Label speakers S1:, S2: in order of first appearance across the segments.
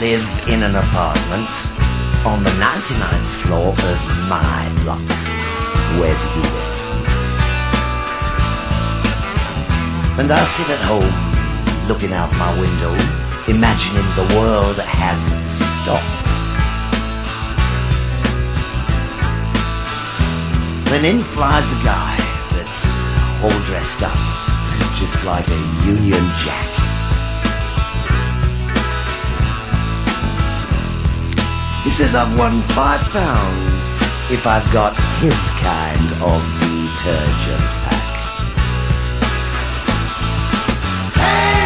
S1: live in an apartment on the 99th floor of my block. Where do you live? And I sit at home, looking out my window, imagining the world has stopped. Then in flies a guy that's all dressed up, just like a Union Jack. He says I've won five pounds if I've got his kind of detergent pack. Hey,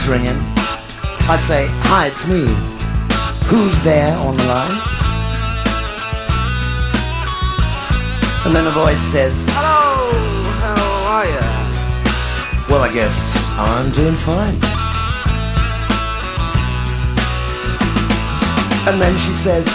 S1: Telephone is ringing. I say, hi, it's me. Who's there on the line? And then a voice says,
S2: Hello, how are you?
S1: well, I guess I'm doing fine. And then she says,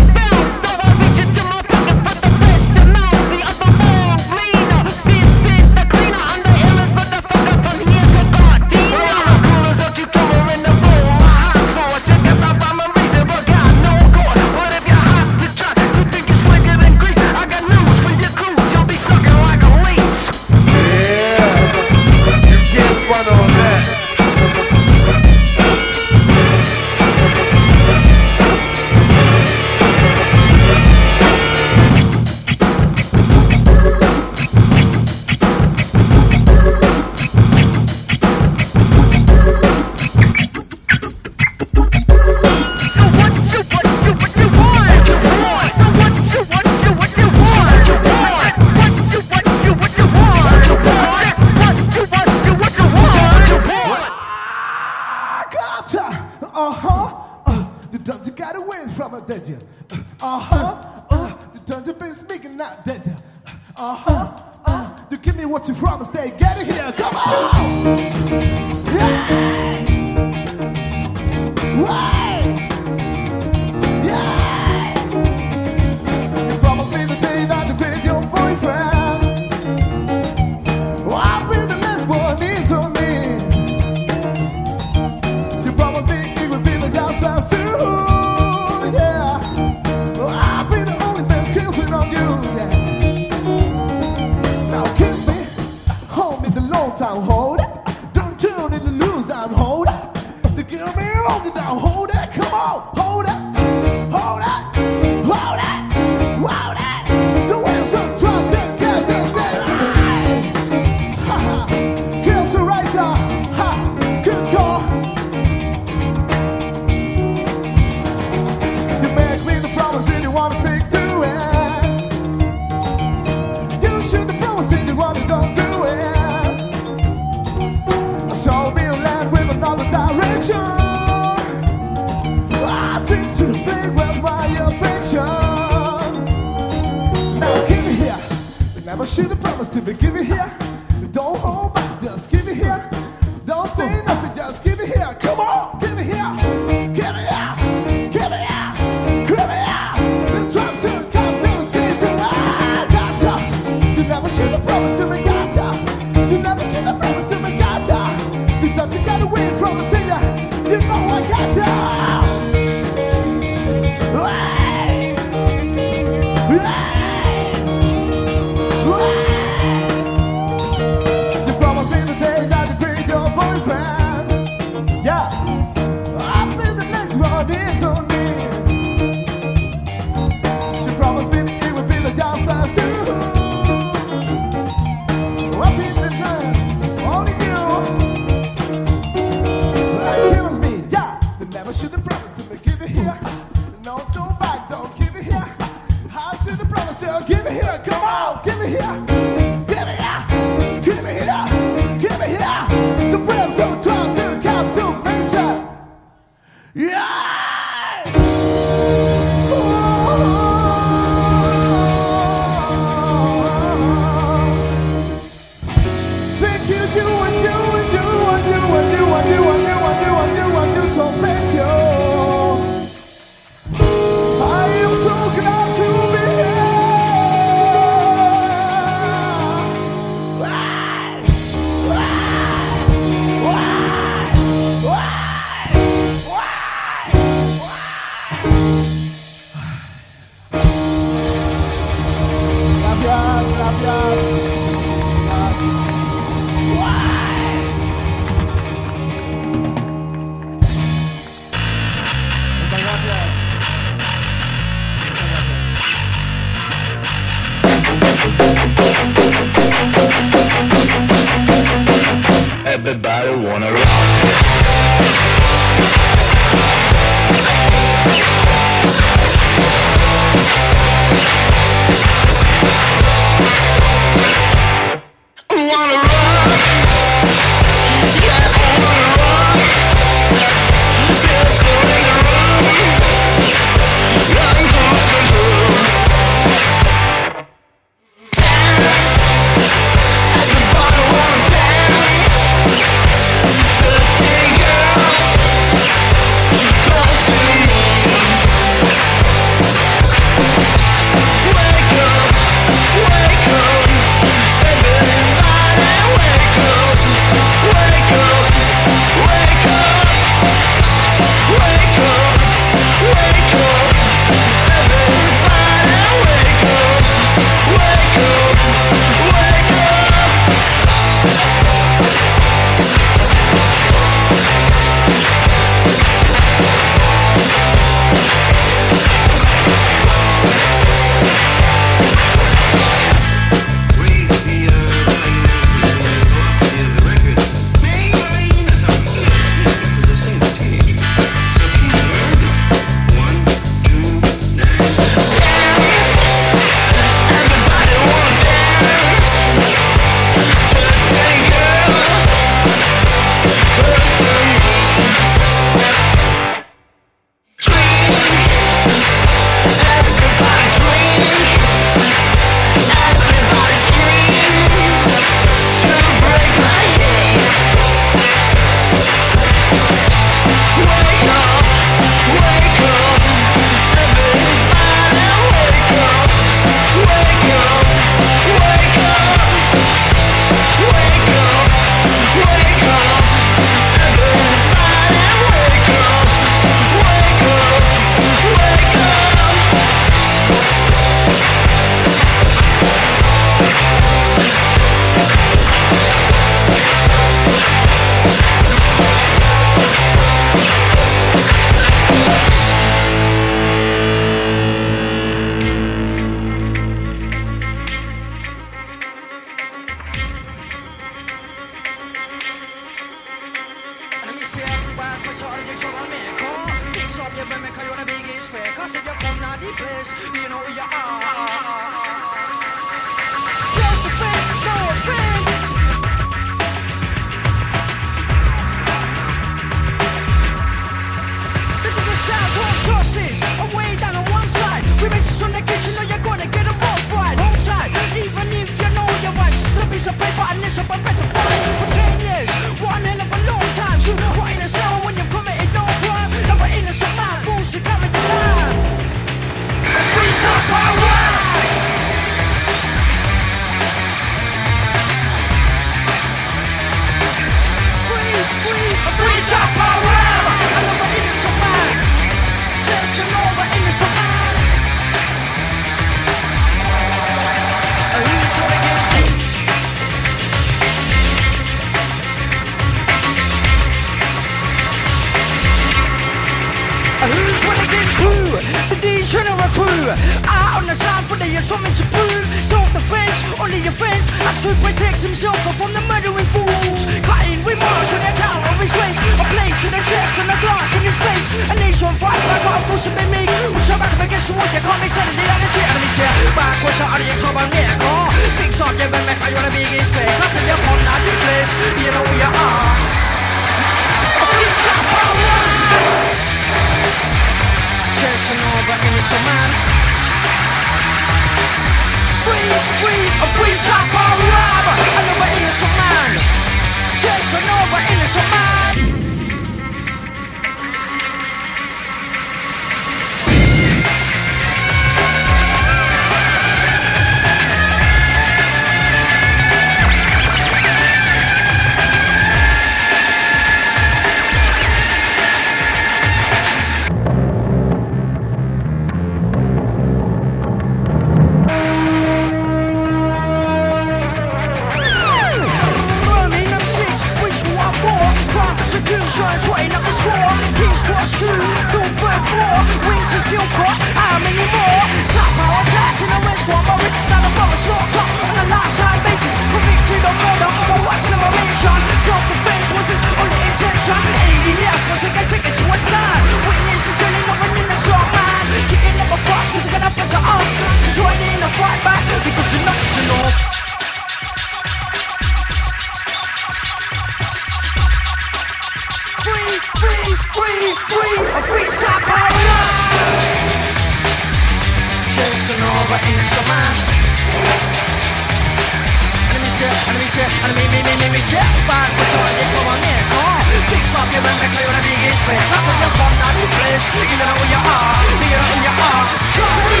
S3: friend I said you're from that place. You know who you are, you know who you are
S4: Show me